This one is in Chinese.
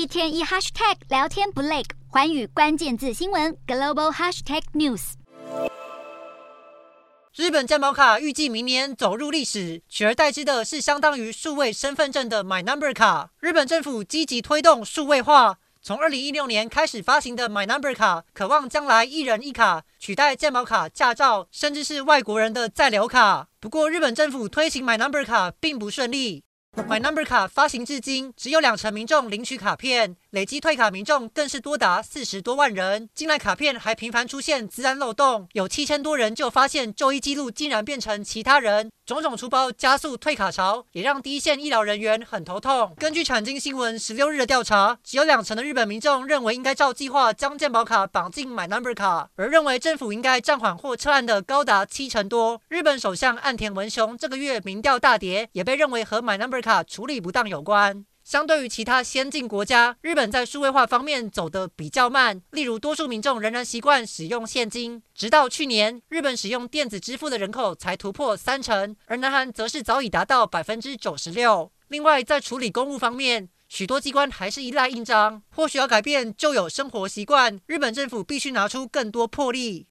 一天一 hashtag 聊天不累，环宇关键字新闻 global hashtag news。日本健保卡预计明年走入历史，取而代之的是相当于数位身份证的 My Number 卡。日本政府积极推动数位化，从二零一六年开始发行的 My Number 卡，渴望将来一人一卡，取代健保卡、驾照，甚至是外国人的在留卡。不过，日本政府推行 My Number 卡并不顺利。My Number 卡发行至今，只有两成民众领取卡片，累计退卡民众更是多达四十多万人。近来卡片还频繁出现资安漏洞，有七千多人就发现就医记录竟然变成其他人。种种出包加速退卡潮，也让第一线医疗人员很头痛。根据产经新闻十六日的调查，只有两成的日本民众认为应该照计划将健保卡绑进 My Number 卡，而认为政府应该暂缓或撤案的高达七成多。日本首相岸田文雄这个月民调大跌，也被认为和 My Number 卡处理不当有关。相对于其他先进国家，日本在数位化方面走得比较慢。例如，多数民众仍然习惯使用现金，直到去年，日本使用电子支付的人口才突破三成，而南韩则是早已达到百分之九十六。另外，在处理公务方面，许多机关还是依赖印章。或许要改变旧有生活习惯，日本政府必须拿出更多魄力。